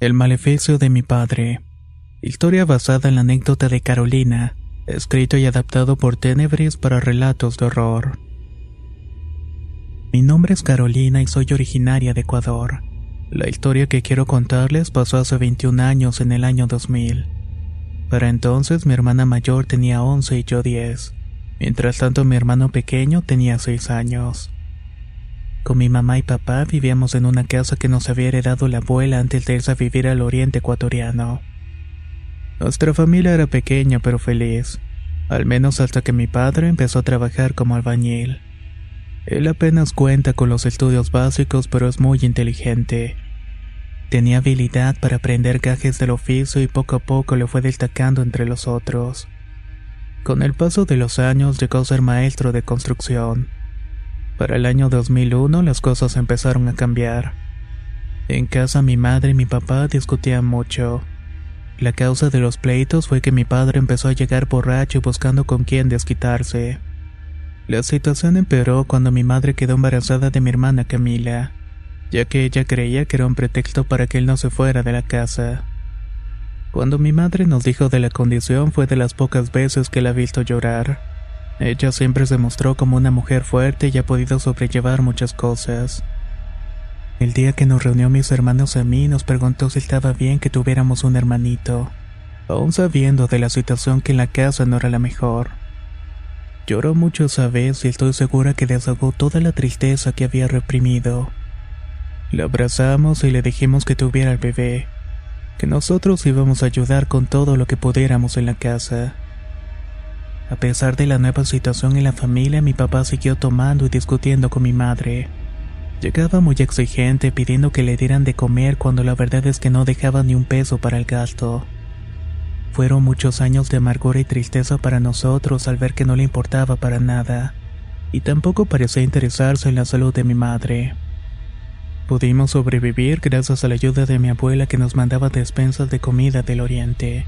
El maleficio de mi padre. Historia basada en la anécdota de Carolina, escrito y adaptado por Tenebris para relatos de horror. Mi nombre es Carolina y soy originaria de Ecuador. La historia que quiero contarles pasó hace 21 años en el año 2000. Para entonces mi hermana mayor tenía 11 y yo 10. Mientras tanto mi hermano pequeño tenía 6 años. Con mi mamá y papá vivíamos en una casa que nos había heredado la abuela antes de irse a vivir al oriente ecuatoriano. Nuestra familia era pequeña pero feliz, al menos hasta que mi padre empezó a trabajar como albañil. Él apenas cuenta con los estudios básicos pero es muy inteligente. Tenía habilidad para aprender gajes del oficio y poco a poco le fue destacando entre los otros. Con el paso de los años llegó a ser maestro de construcción. Para el año 2001 las cosas empezaron a cambiar. En casa mi madre y mi papá discutían mucho. La causa de los pleitos fue que mi padre empezó a llegar borracho buscando con quién desquitarse. La situación empeoró cuando mi madre quedó embarazada de mi hermana Camila, ya que ella creía que era un pretexto para que él no se fuera de la casa. Cuando mi madre nos dijo de la condición fue de las pocas veces que la ha visto llorar. Ella siempre se mostró como una mujer fuerte y ha podido sobrellevar muchas cosas. El día que nos reunió mis hermanos a mí nos preguntó si estaba bien que tuviéramos un hermanito, aún sabiendo de la situación que en la casa no era la mejor. Lloró mucho esa vez y estoy segura que desahogó toda la tristeza que había reprimido. Le abrazamos y le dijimos que tuviera el bebé, que nosotros íbamos a ayudar con todo lo que pudiéramos en la casa. A pesar de la nueva situación en la familia, mi papá siguió tomando y discutiendo con mi madre. Llegaba muy exigente pidiendo que le dieran de comer cuando la verdad es que no dejaba ni un peso para el gasto. Fueron muchos años de amargura y tristeza para nosotros al ver que no le importaba para nada, y tampoco parecía interesarse en la salud de mi madre. Pudimos sobrevivir gracias a la ayuda de mi abuela que nos mandaba despensas de comida del oriente.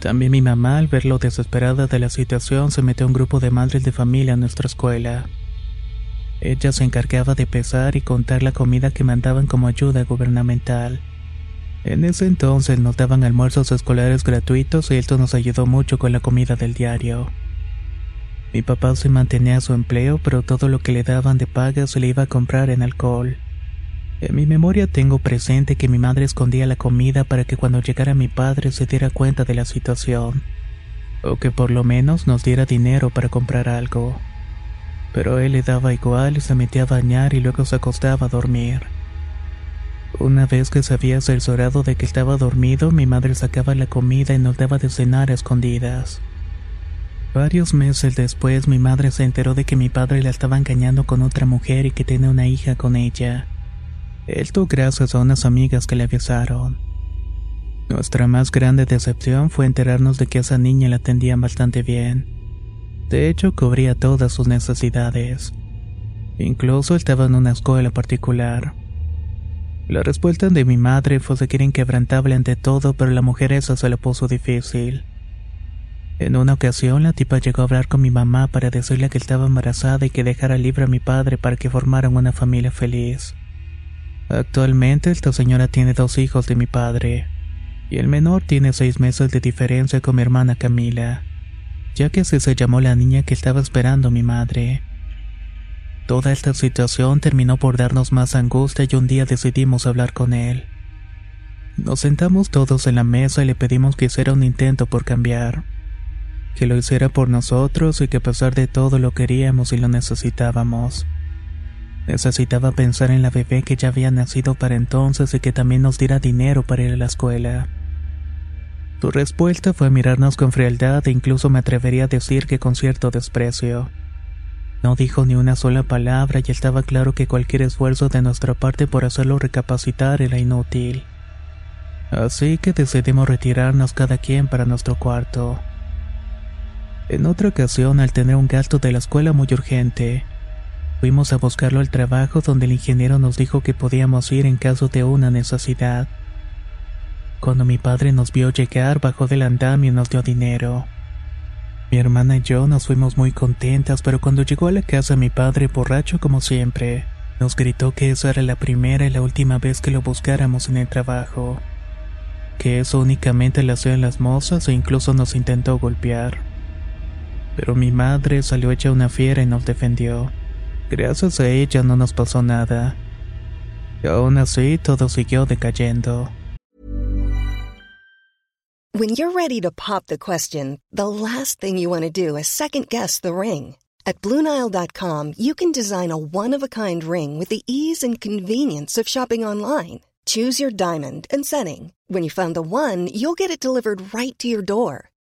También mi mamá, al ver lo desesperada de la situación, se metió a un grupo de madres de familia a nuestra escuela. Ella se encargaba de pesar y contar la comida que mandaban como ayuda gubernamental. En ese entonces nos daban almuerzos escolares gratuitos y esto nos ayudó mucho con la comida del diario. Mi papá se mantenía su empleo, pero todo lo que le daban de paga se le iba a comprar en alcohol. En mi memoria tengo presente que mi madre escondía la comida para que cuando llegara mi padre se diera cuenta de la situación, o que por lo menos nos diera dinero para comprar algo. Pero él le daba igual y se metía a bañar y luego se acostaba a dormir. Una vez que se había cerciorado de que estaba dormido, mi madre sacaba la comida y nos daba de cenar a escondidas. Varios meses después mi madre se enteró de que mi padre la estaba engañando con otra mujer y que tiene una hija con ella. Esto gracias a unas amigas que le avisaron. Nuestra más grande decepción fue enterarnos de que esa niña la atendían bastante bien. De hecho, cubría todas sus necesidades. Incluso estaba en una escuela particular. La respuesta de mi madre fue seguir inquebrantable ante todo, pero la mujer esa se lo puso difícil. En una ocasión, la tipa llegó a hablar con mi mamá para decirle que estaba embarazada y que dejara libre a mi padre para que formaran una familia feliz. Actualmente, esta señora tiene dos hijos de mi padre, y el menor tiene seis meses de diferencia con mi hermana Camila, ya que así se llamó la niña que estaba esperando mi madre. Toda esta situación terminó por darnos más angustia y un día decidimos hablar con él. Nos sentamos todos en la mesa y le pedimos que hiciera un intento por cambiar. Que lo hiciera por nosotros y que a pesar de todo lo queríamos y lo necesitábamos. Necesitaba pensar en la bebé que ya había nacido para entonces y que también nos diera dinero para ir a la escuela. Su respuesta fue mirarnos con frialdad e incluso me atrevería a decir que con cierto desprecio. No dijo ni una sola palabra y estaba claro que cualquier esfuerzo de nuestra parte por hacerlo recapacitar era inútil. Así que decidimos retirarnos cada quien para nuestro cuarto. En otra ocasión, al tener un gasto de la escuela muy urgente, fuimos a buscarlo al trabajo donde el ingeniero nos dijo que podíamos ir en caso de una necesidad. Cuando mi padre nos vio llegar, bajó del andamio y nos dio dinero. Mi hermana y yo nos fuimos muy contentas, pero cuando llegó a la casa mi padre, borracho como siempre, nos gritó que esa era la primera y la última vez que lo buscáramos en el trabajo. Que eso únicamente lo hacían las mozas e incluso nos intentó golpear. Pero mi madre salió hecha una fiera y nos defendió. Gracias a ella no nos pasó nada. Aún así todo siguió decayendo. When you're ready to pop the question, the last thing you want to do is second guess the ring. At Bluenile.com, you can design a one of a kind ring with the ease and convenience of shopping online. Choose your diamond and setting. When you find the one, you'll get it delivered right to your door.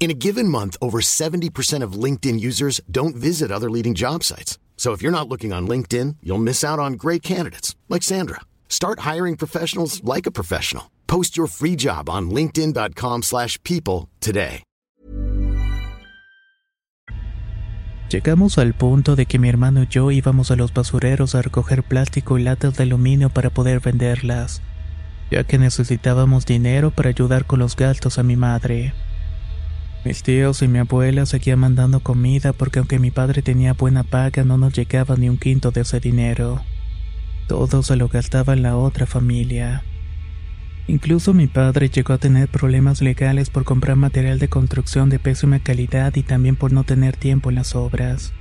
In a given month, over 70% of LinkedIn users don't visit other leading job sites. So if you're not looking on LinkedIn, you'll miss out on great candidates like Sandra. Start hiring professionals like a professional. Post your free job on linkedin.com/people today. Llegamos al punto de que mi hermano y yo íbamos a los basureros a recoger plástico y latas de aluminio para poder venderlas, ya que necesitábamos dinero para ayudar con los gastos a mi madre. Mis tíos y mi abuela seguían mandando comida porque aunque mi padre tenía buena paga no nos llegaba ni un quinto de ese dinero. Todo se lo gastaba en la otra familia. Incluso mi padre llegó a tener problemas legales por comprar material de construcción de pésima calidad y también por no tener tiempo en las obras.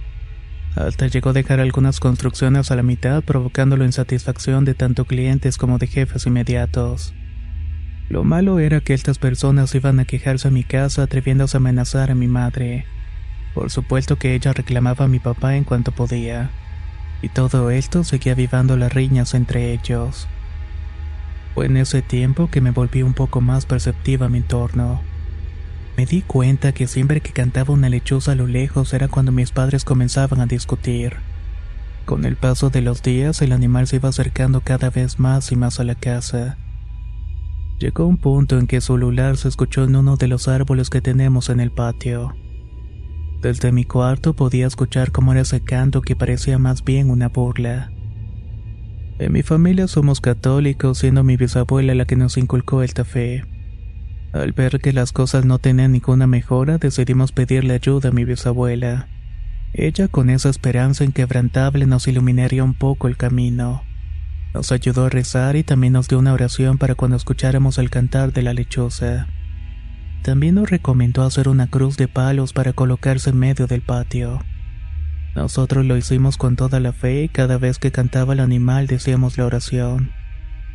Hasta llegó a dejar algunas construcciones a la mitad provocándolo insatisfacción de tanto clientes como de jefes inmediatos. Lo malo era que estas personas iban a quejarse a mi casa atreviéndose a amenazar a mi madre. Por supuesto que ella reclamaba a mi papá en cuanto podía. Y todo esto seguía avivando las riñas entre ellos. Fue en ese tiempo que me volví un poco más perceptiva a mi entorno. Me di cuenta que siempre que cantaba una lechuza a lo lejos era cuando mis padres comenzaban a discutir. Con el paso de los días el animal se iba acercando cada vez más y más a la casa. Llegó un punto en que su ulular se escuchó en uno de los árboles que tenemos en el patio. Desde mi cuarto podía escuchar cómo era ese canto que parecía más bien una burla. En mi familia somos católicos, siendo mi bisabuela la que nos inculcó esta fe. Al ver que las cosas no tenían ninguna mejora, decidimos pedirle ayuda a mi bisabuela. Ella, con esa esperanza inquebrantable, nos iluminaría un poco el camino. Nos ayudó a rezar y también nos dio una oración para cuando escucháramos el cantar de la lechosa. También nos recomendó hacer una cruz de palos para colocarse en medio del patio. Nosotros lo hicimos con toda la fe y cada vez que cantaba el animal decíamos la oración.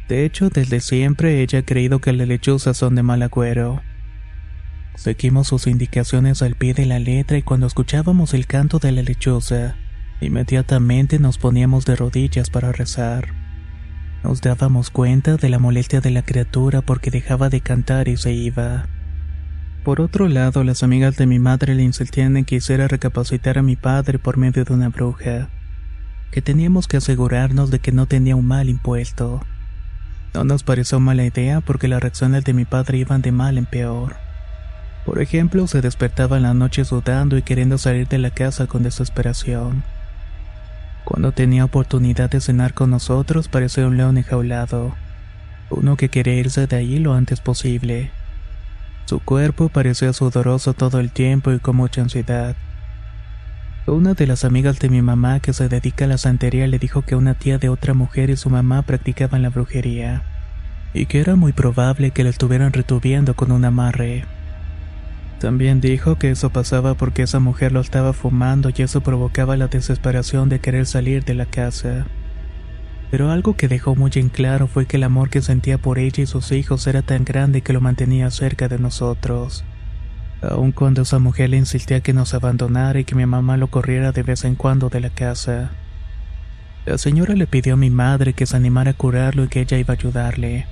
De hecho, desde siempre ella ha creído que las lechuzas son de mal agüero. Seguimos sus indicaciones al pie de la letra y cuando escuchábamos el canto de la lechuza, Inmediatamente nos poníamos de rodillas para rezar. Nos dábamos cuenta de la molestia de la criatura porque dejaba de cantar y se iba. Por otro lado, las amigas de mi madre le insistían en que hiciera recapacitar a mi padre por medio de una bruja, que teníamos que asegurarnos de que no tenía un mal impuesto. No nos pareció mala idea porque las reacciones de mi padre iban de mal en peor. Por ejemplo, se despertaba en la noche sudando y queriendo salir de la casa con desesperación. Cuando tenía oportunidad de cenar con nosotros parecía un león enjaulado, uno que quería irse de ahí lo antes posible. Su cuerpo parecía sudoroso todo el tiempo y con mucha ansiedad. Una de las amigas de mi mamá que se dedica a la santería le dijo que una tía de otra mujer y su mamá practicaban la brujería, y que era muy probable que la estuvieran retuviendo con un amarre. También dijo que eso pasaba porque esa mujer lo estaba fumando y eso provocaba la desesperación de querer salir de la casa. Pero algo que dejó muy en claro fue que el amor que sentía por ella y sus hijos era tan grande que lo mantenía cerca de nosotros. Aun cuando esa mujer le insistía que nos abandonara y que mi mamá lo corriera de vez en cuando de la casa. La señora le pidió a mi madre que se animara a curarlo y que ella iba a ayudarle.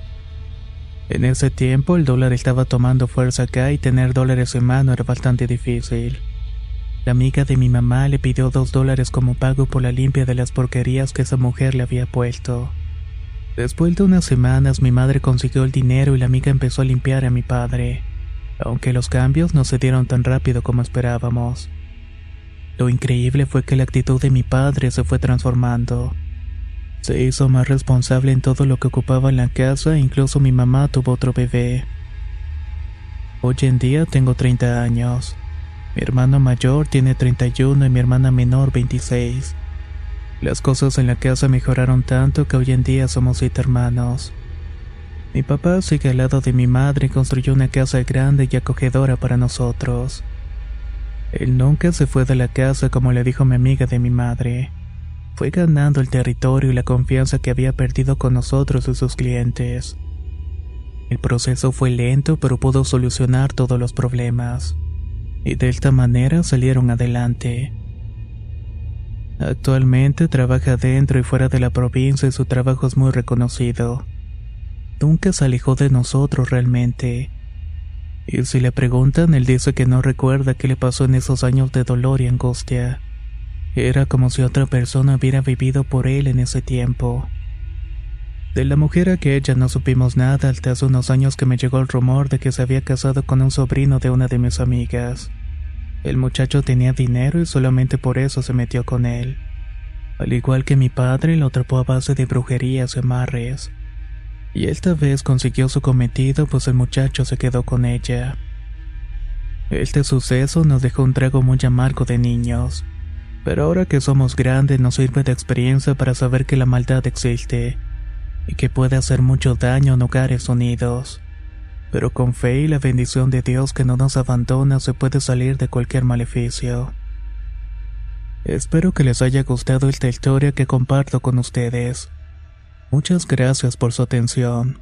En ese tiempo el dólar estaba tomando fuerza acá y tener dólares en mano era bastante difícil. La amiga de mi mamá le pidió dos dólares como pago por la limpia de las porquerías que esa mujer le había puesto. Después de unas semanas mi madre consiguió el dinero y la amiga empezó a limpiar a mi padre, aunque los cambios no se dieron tan rápido como esperábamos. Lo increíble fue que la actitud de mi padre se fue transformando. Se hizo más responsable en todo lo que ocupaba en la casa e incluso mi mamá tuvo otro bebé. Hoy en día tengo 30 años. Mi hermano mayor tiene 31 y mi hermana menor 26. Las cosas en la casa mejoraron tanto que hoy en día somos siete hermanos. Mi papá sigue al lado de mi madre y construyó una casa grande y acogedora para nosotros. Él nunca se fue de la casa como le dijo mi amiga de mi madre fue ganando el territorio y la confianza que había perdido con nosotros y sus clientes. El proceso fue lento pero pudo solucionar todos los problemas, y de esta manera salieron adelante. Actualmente trabaja dentro y fuera de la provincia y su trabajo es muy reconocido. Nunca se alejó de nosotros realmente. Y si le preguntan, él dice que no recuerda qué le pasó en esos años de dolor y angustia. Era como si otra persona hubiera vivido por él en ese tiempo. De la mujer aquella no supimos nada hasta hace unos años que me llegó el rumor de que se había casado con un sobrino de una de mis amigas. El muchacho tenía dinero y solamente por eso se metió con él. Al igual que mi padre, lo atrapó a base de brujerías y amarres. Y esta vez consiguió su cometido, pues el muchacho se quedó con ella. Este suceso nos dejó un trago muy amargo de niños. Pero ahora que somos grandes nos sirve de experiencia para saber que la maldad existe y que puede hacer mucho daño en hogares unidos. Pero con fe y la bendición de Dios que no nos abandona se puede salir de cualquier maleficio. Espero que les haya gustado esta historia que comparto con ustedes. Muchas gracias por su atención.